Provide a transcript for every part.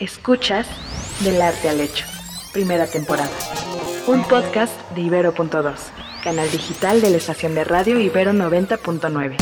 Escuchas Del Arte al Hecho, primera temporada. Un podcast de Ibero.2, canal digital de la estación de radio Ibero 90.9.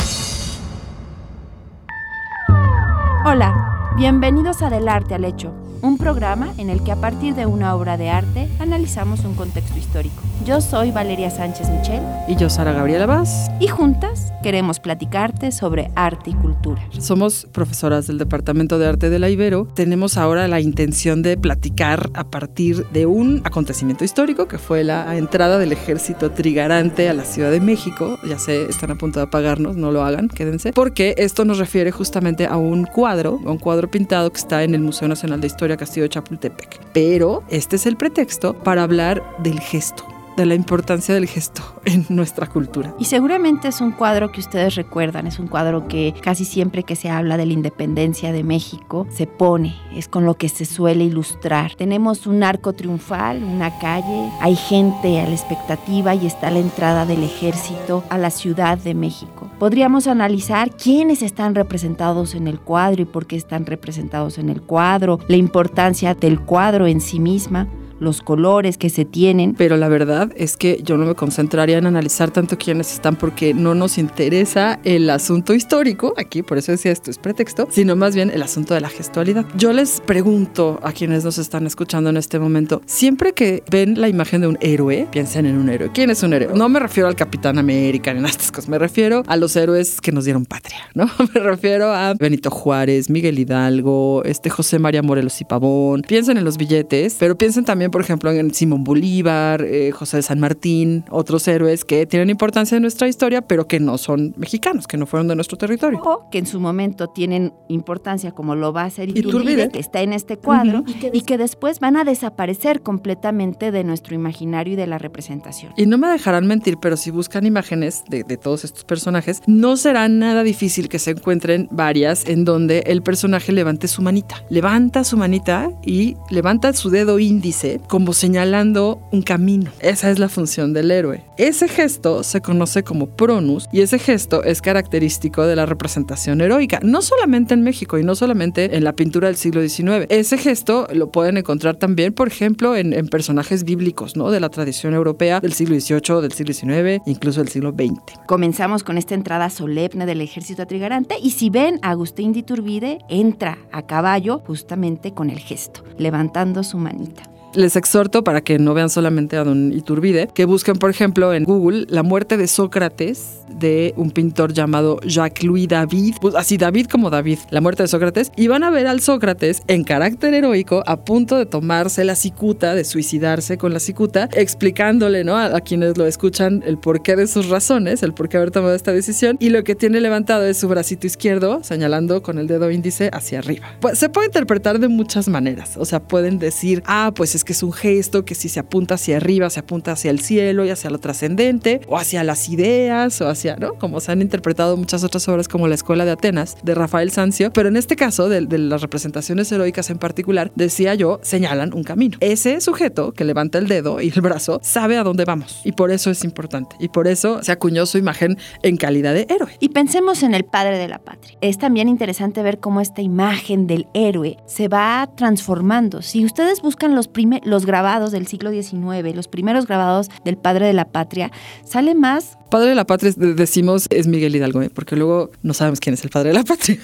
Hola, bienvenidos a Del Arte al Hecho un programa en el que a partir de una obra de arte analizamos un contexto histórico. Yo soy Valeria Sánchez Michel. Y yo Sara Gabriela Vaz. Y juntas queremos platicarte sobre arte y cultura. Somos profesoras del Departamento de Arte de la Ibero. Tenemos ahora la intención de platicar a partir de un acontecimiento histórico que fue la entrada del ejército trigarante a la Ciudad de México. Ya sé, están a punto de apagarnos, no lo hagan, quédense. Porque esto nos refiere justamente a un cuadro, a un cuadro pintado que está en el Museo Nacional de Historia Castillo Chapultepec. Pero este es el pretexto para hablar del gesto de la importancia del gesto en nuestra cultura. Y seguramente es un cuadro que ustedes recuerdan, es un cuadro que casi siempre que se habla de la independencia de México se pone, es con lo que se suele ilustrar. Tenemos un arco triunfal, una calle, hay gente a la expectativa y está la entrada del ejército a la Ciudad de México. Podríamos analizar quiénes están representados en el cuadro y por qué están representados en el cuadro, la importancia del cuadro en sí misma los colores que se tienen. Pero la verdad es que yo no me concentraría en analizar tanto quiénes están porque no nos interesa el asunto histórico, aquí por eso decía esto es pretexto, sino más bien el asunto de la gestualidad. Yo les pregunto a quienes nos están escuchando en este momento, siempre que ven la imagen de un héroe, piensen en un héroe. ¿Quién es un héroe? No me refiero al Capitán América ni a estas cosas, me refiero a los héroes que nos dieron patria, ¿no? Me refiero a Benito Juárez, Miguel Hidalgo, este José María Morelos y Pavón. Piensen en los billetes, pero piensen también por ejemplo, en Simón Bolívar, eh, José de San Martín, otros héroes que tienen importancia en nuestra historia, pero que no son mexicanos, que no fueron de nuestro territorio. O que en su momento tienen importancia, como lo va a hacer Iturbide, que está en este cuadro, y, que después van a desaparecer completamente de nuestro imaginario y de la representación. Y no me dejarán mentir, pero si buscan imágenes de, de todos estos personajes, no será nada difícil que se encuentren varias en donde el personaje levante su manita. Levanta su manita y levanta su dedo índice como señalando un camino. Esa es la función del héroe. Ese gesto se conoce como pronus y ese gesto es característico de la representación heroica, no solamente en México y no solamente en la pintura del siglo XIX. Ese gesto lo pueden encontrar también, por ejemplo, en, personajes bíblicos, ¿no? De la tradición europea del siglo XVIII, del siglo XIX, incluso del siglo XX. Comenzamos con esta entrada solemne del ejército atrigarante y si ven, Agustín de Iturbide entra a caballo justamente con el gesto, levantando su manita les exhorto para que no vean solamente a don Iturbide, que busquen, por ejemplo, en Google la muerte de Sócrates de un pintor llamado Jacques-Louis David, pues, así David como David, la muerte de Sócrates, y van a ver al Sócrates en carácter heroico a punto de tomarse la cicuta, de suicidarse con la cicuta, explicándole ¿no? a, quienes lo escuchan el porqué de sus razones, el por qué haber tomado esta decisión, y lo que tiene levantado es su bracito izquierdo, señalando con el dedo índice hacia arriba. Pues se puede interpretar de muchas maneras, o sea, pueden decir, ah, pues es que es un gesto que si se apunta hacia arriba, se apunta hacia el cielo y hacia lo trascendente, o hacia las ideas, o hacia, ¿no? Como se han interpretado muchas otras obras como La Escuela de Atenas, de Rafael Sanzio, pero en este caso, de, de las representaciones heroicas en particular, decía yo, señalan un camino. Ese sujeto que levanta el dedo y el brazo sabe a dónde vamos, y por eso es importante, y por eso se acuñó su imagen en calidad de héroe. Y pensemos en el padre de la patria. Es también interesante ver cómo esta imagen del héroe se va transformando. Si ustedes buscan los primeros los grabados del siglo XIX, los primeros grabados del padre de la patria, sale más Padre de la patria decimos es Miguel Hidalgo, ¿eh? porque luego no sabemos quién es el padre de la patria.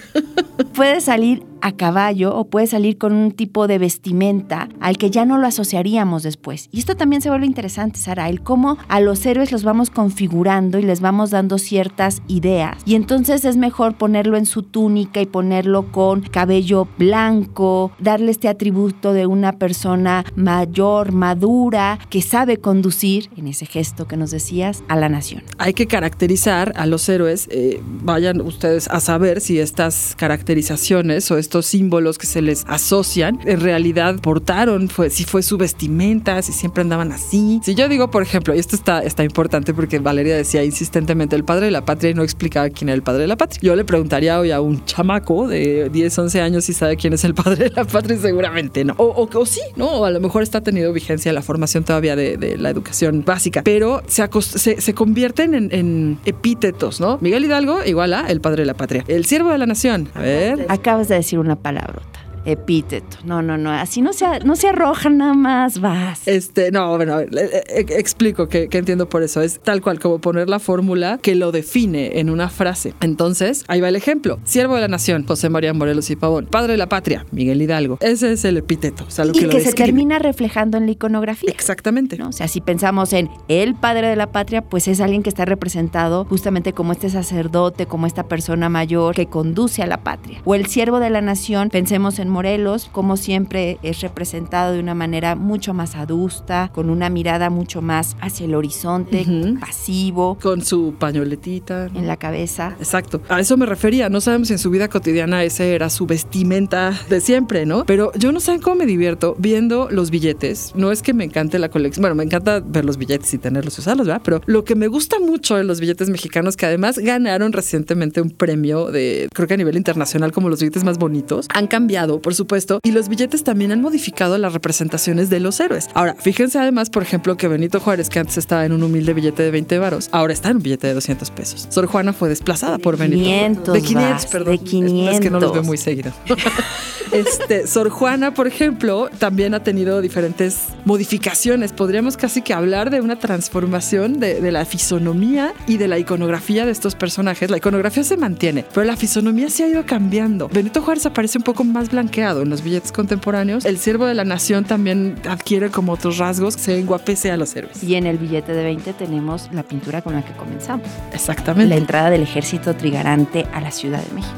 puede salir a caballo o puede salir con un tipo de vestimenta al que ya no lo asociaríamos después. Y esto también se vuelve interesante, Sara, el cómo a los héroes los vamos configurando y les vamos dando ciertas ideas. Y entonces es mejor ponerlo en su túnica y ponerlo con cabello blanco, darle este atributo de una persona mayor, madura, que sabe conducir, en ese gesto que nos decías, a la nación hay que caracterizar a los héroes. Eh, vayan ustedes a saber si estas caracterizaciones o estos símbolos que se les asocian en realidad portaron, fue, si fue su vestimenta, si siempre andaban así. Si yo digo, por ejemplo, y esto está, está importante porque Valeria decía insistentemente el padre de la patria y no explicaba quién era el padre de la patria. Yo le preguntaría hoy a un chamaco de 10, 11 años si sabe quién es el padre de la patria seguramente no. O, sí, ¿no? O a lo mejor está tenido vigencia la formación todavía de, la educación básica, pero se, se, se convierte en, epítetos, ¿no? Miguel Hidalgo igual a el padre de la patria. El siervo de la nación. A ver. Acabas de decir una palabrota Epíteto. No, no, no. Así no se, no se arroja nada más, vas. Este, no, bueno, eh, explico que, entiendo por eso. Es tal cual como poner la fórmula que lo define en una frase. Entonces, ahí va el ejemplo. Siervo de la nación, José María Morelos y Pavón. Padre de la patria, Miguel Hidalgo. Ese es el epíteto. O sea, lo y que, que se termina reflejando en la iconografía. Exactamente. ¿no? O sea, si pensamos en el padre de la patria, pues es alguien que está representado justamente como este sacerdote, como esta persona mayor que conduce a la patria. O el siervo de la nación, pensemos en Morelos, como siempre es representado de una manera mucho más adusta, con una mirada mucho más hacia el horizonte, pasivo. Con su pañoletita. En la cabeza. Exacto. A eso me refería. No sabemos si en su vida cotidiana ese era su vestimenta de siempre, ¿no? Pero yo no sé cómo me divierto viendo los billetes. No es que me encante la colección. Bueno, me encanta ver los billetes y tenerlos y usarlos, ¿verdad? Pero lo que me gusta mucho de los billetes mexicanos, que además ganaron recientemente un premio de, creo que a nivel internacional, como los billetes más bonitos, han cambiado, por supuesto, y los billetes también han modificado las representaciones de los héroes. Ahora, fíjense además, por ejemplo, que Benito Juárez, que antes estaba en un humilde billete de 20 varos, ahora está en un billete de 200 pesos. Sor Juana fue desplazada por Benito. 500, de 500, perdón. De 500. Es que no los veo muy seguido. este, Sor Juana, por ejemplo, también ha tenido diferentes modificaciones. Podríamos casi que hablar de una transformación de, de, la fisonomía y de la iconografía de estos personajes. La iconografía se mantiene, pero la fisonomía se ha ido cambiando. Benito Juárez aparece un poco más blanqueado en los billetes contemporáneos. El siervo de la nación también adquiere como otros rasgos, se enguapece a los héroes. Y en el billete de 20 tenemos la pintura con la que comenzamos. Exactamente. La entrada del ejército trigarante a la Ciudad de México.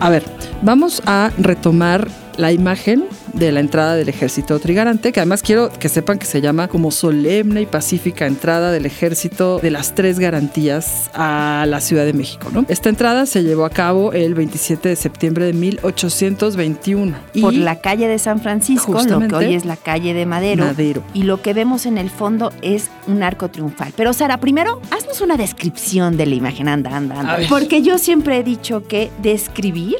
A ver, vamos a retomar la imagen de la entrada del ejército trigarante, que además quiero que sepan que se llama como solemne y pacífica entrada del ejército de las tres garantías a la Ciudad de México. ¿no? Esta entrada se llevó a cabo el 27 de septiembre de 1821. Por la calle de San Francisco, lo que hoy es la calle de Madero, Madero. Y lo que vemos en el fondo es un arco triunfal. Pero Sara, primero, haznos una descripción de la imagen. Anda, anda, anda. Porque yo siempre he dicho que describir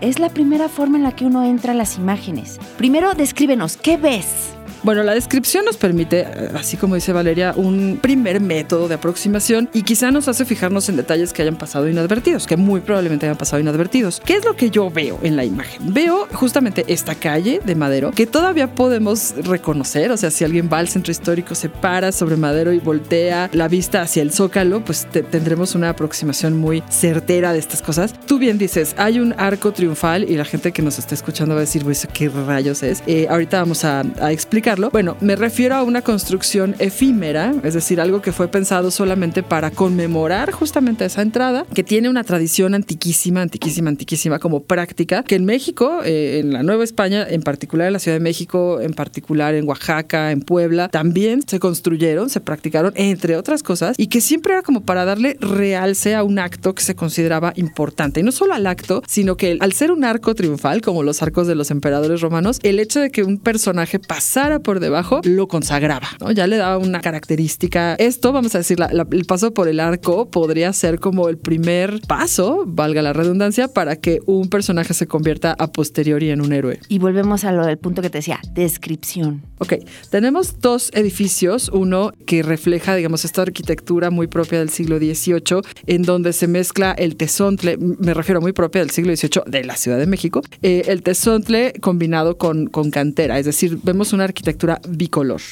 es la primera forma en la que uno entra a las imágenes. Primero, descríbenos, ¿qué ves? Bueno, la descripción nos permite, eh, así como dice Valeria, un primer método de aproximación y quizá nos hace fijarnos en detalles que hayan pasado inadvertidos, que muy probablemente hayan pasado inadvertidos. ¿Qué es lo que yo veo en la imagen? Veo justamente esta calle de Madero que todavía podemos reconocer, o sea, si alguien va al centro histórico, se para sobre Madero y voltea la vista hacia el zócalo, pues tendremos una aproximación muy certera de estas cosas. Tú bien dices, hay un arco triunfal y la gente que nos está escuchando va a decir, pues, ¿qué rayos es? Eh, ahorita vamos a, a explicar bueno, me refiero a una construcción efímera, es decir, algo que fue pensado solamente para conmemorar justamente esa entrada, que tiene una tradición antiquísima, antiquísima, antiquísima como práctica, que en México, eh, en la Nueva España, en particular en la Ciudad de México, en particular en Oaxaca, en Puebla, también se construyeron, se practicaron, entre otras cosas, y que siempre era como para darle realce a un acto que se consideraba importante. Y no solo al acto, sino que al ser un arco triunfal, como los arcos de los emperadores romanos, el hecho de que un personaje pasara por debajo, lo consagraba, ¿no? Ya le daba una característica. Esto, vamos a decir, el paso por el arco podría ser como el primer paso, valga la redundancia, para que un personaje se convierta a posteriori en un héroe. Y volvemos a lo del punto que te decía, descripción. Ok, tenemos dos edificios, uno que refleja, digamos, esta arquitectura muy propia del siglo XVIII, en donde se mezcla el tesontle, me refiero muy propia del siglo XVIII de la Ciudad de México, eh, el tesontle combinado con, con cantera, es decir, vemos una arquitectura bicolor.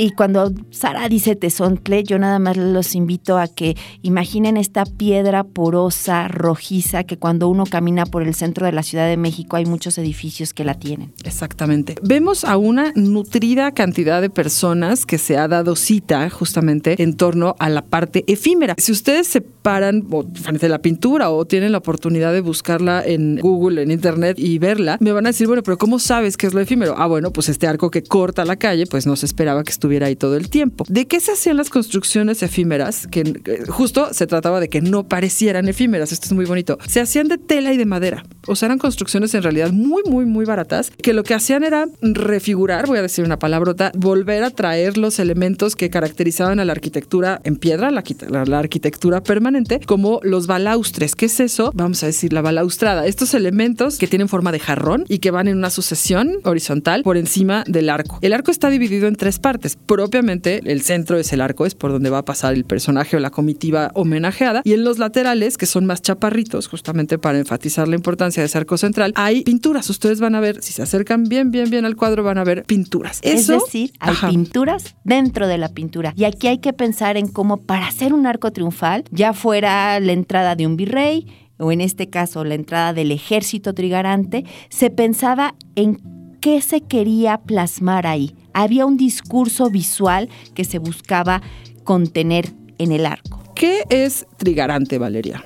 Y cuando Sara dice tesontle, yo nada más los invito a que imaginen esta piedra porosa, rojiza, que cuando uno camina por el centro de la Ciudad de México hay muchos edificios que la tienen. Frente Vemos a una nutrida cantidad de personas que se ha dado cita justamente en torno a la parte efímera. Si ustedes se paran frente a la pintura o tienen la oportunidad de buscarla en Google, en Internet y verla, me van a decir, bueno, pero ¿cómo sabes qué es lo efímero? Ah, bueno, pues este arco que corta la calle, pues no se esperaba que estuviera ahí todo el tiempo. ¿De qué se hacían las construcciones efímeras? Que eh, justo se trataba de que no parecieran efímeras. Esto es muy bonito. Se hacían de tela y de madera. O sea, eran construcciones en realidad muy, muy, muy baratas, que lo que hacían era refigurar, voy a decir una palabrota, volver a traer los elementos que caracterizaban a la arquitectura en piedra, la, la arquitectura permanente, como los balaustres. ¿Qué es eso? Vamos a decir la balaustrada. Estos elementos que tienen forma de jarrón y que van en una sucesión horizontal por encima del arco. El arco está dividido en tres partes propiamente el centro es el arco, es por donde va a pasar el personaje o la comitiva homenajeada. Y en los laterales, que son más chaparritos, justamente para enfatizar la importancia de ese arco central, hay pinturas. Ustedes van a ver, si se acercan bien, bien, bien al cuadro, van a ver pinturas. es decir, hay pinturas dentro de la pintura. Y aquí hay que pensar en cómo para hacer un arco triunfal, ya fuera la entrada de un virrey, o en este caso la entrada del ejército trigarante, se pensaba en qué se quería plasmar ahí. Había un discurso visual que se buscaba contener en el arco. ¿Qué es trigarante, Valeria?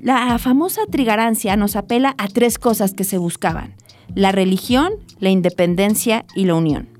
La famosa trigarancia nos apela a tres cosas que se buscaban, la religión, la independencia y la unión.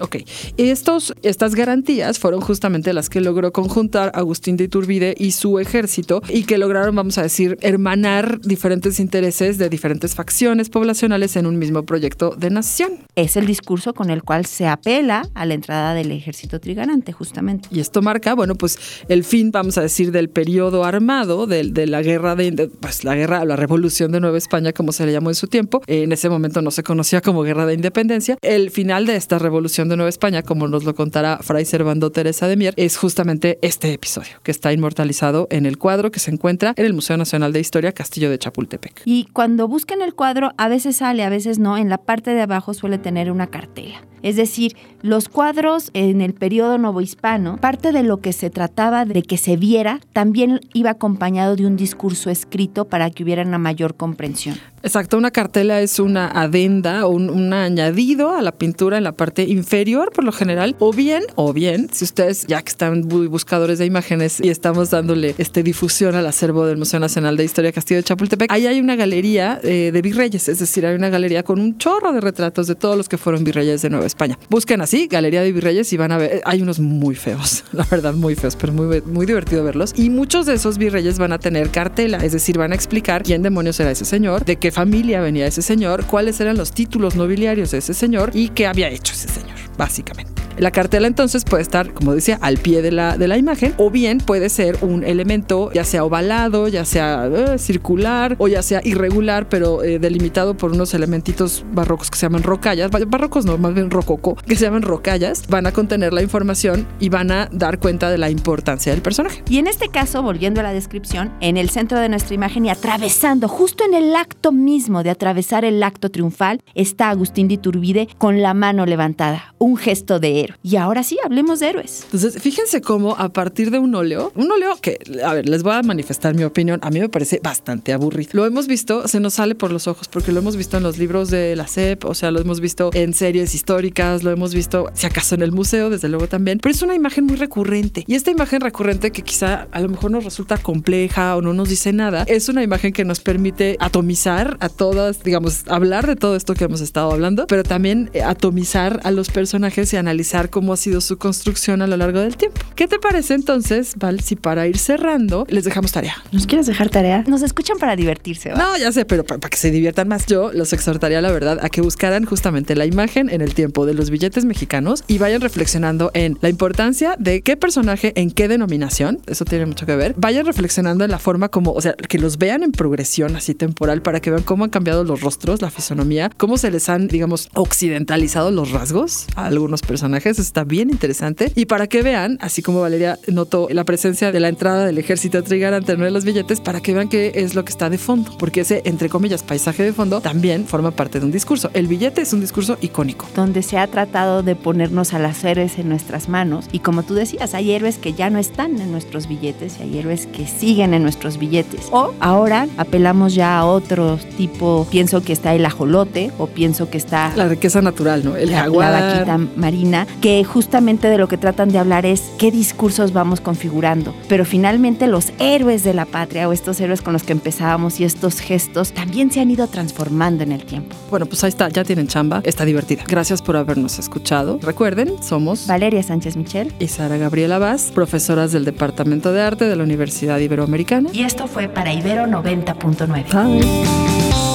Ok, Estos, estas garantías fueron justamente las que logró conjuntar Agustín de Iturbide y su ejército y que lograron, vamos a decir, hermanar diferentes intereses de diferentes facciones poblacionales en un mismo proyecto de nación. Es el discurso con el cual se apela a la entrada del ejército trigarante, justamente. Y esto marca, bueno, pues el fin, vamos a decir, del periodo armado, de, de la guerra de, pues la guerra, la revolución de Nueva España, como se le llamó en su tiempo. En ese momento no se conocía como guerra de independencia. El final de esta revolución de Nueva España, como nos lo contará Fray Servando Teresa de Mier, es justamente este episodio, que está inmortalizado en el cuadro que se encuentra en el Museo Nacional de Historia Castillo de Chapultepec. Y cuando buscan el cuadro, a veces sale, a veces no, en la parte de abajo suele tener una cartela. Es decir, los cuadros en el periodo novohispano, parte de lo que se trataba de que se viera, también iba acompañado de un discurso escrito para que hubiera una mayor comprensión. Exacto, una cartela es una adenda o un, añadido a la pintura en la parte inferior, por lo general, o bien, o bien, si ustedes ya están buscadores de imágenes y estamos dándole este difusión al acervo del Museo Nacional de Historia Castillo de Chapultepec, ahí hay una galería eh, de virreyes, es decir, hay una galería con un chorro de retratos de todos los que fueron virreyes de Nueva España. España. Busquen así, Galería de Virreyes, y van a ver, eh, hay unos muy feos, la verdad, muy feos, pero muy, muy divertido verlos. Y muchos de esos virreyes van a tener cartela, es decir, van a explicar quién demonios era ese señor, de qué familia venía ese señor, cuáles eran los títulos nobiliarios de ese señor y qué había hecho ese señor, básicamente. La cartela entonces puede estar, como decía, al pie de la, de la imagen o bien puede ser un elemento ya sea ovalado, ya sea eh, circular o ya sea irregular, pero eh, delimitado por unos elementitos barrocos que se llaman rocallas. Barrocos no, más bien rococo, que se llaman rocallas. Van a contener la información y van a dar cuenta de la importancia del personaje. Y en este caso, volviendo a la descripción, en el centro de nuestra imagen y atravesando, justo en el acto mismo de atravesar el acto triunfal, está Agustín de Iturbide con la mano levantada, un gesto de y ahora sí, hablemos de héroes. Entonces, fíjense cómo a partir de un óleo, un óleo que, a ver, les voy a manifestar mi opinión, a mí me parece bastante aburrido. Lo hemos visto, se nos sale por los ojos, porque lo hemos visto en los libros de la SEP, o sea, lo hemos visto en series históricas, lo hemos visto, si acaso, en el museo, desde luego también, pero es una imagen muy recurrente. Y esta imagen recurrente que quizá a lo mejor nos resulta compleja o no nos dice nada, es una imagen que nos permite atomizar a todas, digamos, hablar de todo esto que hemos estado hablando, pero también eh, atomizar a los personajes y analizar cómo ha sido su construcción a lo largo del tiempo. ¿Qué te parece entonces, Val, si para ir cerrando les dejamos tarea? ¿Nos quieres dejar tarea? Nos escuchan para divertirse. No, ya sé, pero para, que se diviertan más. Yo los exhortaría, la verdad, a que buscaran justamente la imagen en el tiempo de los billetes mexicanos y vayan reflexionando en la importancia de qué personaje en qué denominación, eso tiene mucho que ver. Vayan reflexionando en la forma como, o sea, que los vean en progresión así temporal para que vean cómo han cambiado los rostros, la fisonomía, cómo se les han, digamos, occidentalizado los rasgos a algunos personajes está bien interesante. Y para que vean, así como Valeria notó la presencia de la entrada del ejército trigarante en uno de los billetes, para que vean qué es lo que está de fondo, porque ese, entre comillas, paisaje de fondo también forma parte de un discurso. El billete es un discurso icónico. Donde se ha tratado de ponernos a las héroes en nuestras manos. Y como tú decías, hay héroes que ya no están en nuestros billetes y hay héroes que siguen en nuestros billetes. O ahora apelamos ya a otro tipo, pienso que está el ajolote o pienso que está... La riqueza natural, ¿no? El la, La vaquita marina que justamente de lo que tratan de hablar es qué discursos vamos configurando. Pero finalmente los héroes de la patria o estos héroes con los que empezábamos y estos gestos también se han ido transformando en el tiempo. Bueno, pues ahí está, ya tienen chamba, está divertida. Gracias por habernos escuchado. Recuerden, somos Valeria Sánchez Michel y Sara Gabriela Vaz, profesoras del Departamento de Arte de la Universidad Iberoamericana. Y esto fue para Ibero 90.9.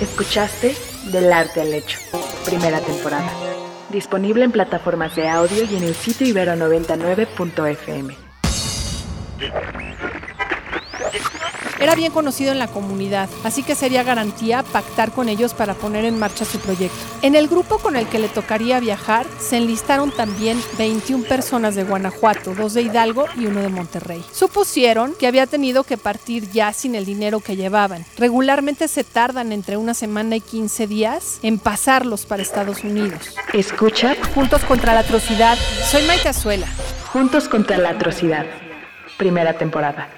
Escuchaste Del arte al hecho, primera temporada. Disponible en plataformas de audio y en el sitio ibero99.fm. Era bien conocido en la comunidad, así que sería garantía pactar con ellos para poner en marcha su proyecto. En el grupo con el que le tocaría viajar se enlistaron también 21 personas de Guanajuato, dos de Hidalgo y uno de Monterrey. Supusieron que había tenido que partir ya sin el dinero que llevaban. Regularmente se tardan entre una semana y 15 días en pasarlos para Estados Unidos. Escucha Juntos contra la atrocidad. Soy Maite Azuela. Juntos contra la atrocidad. Primera temporada.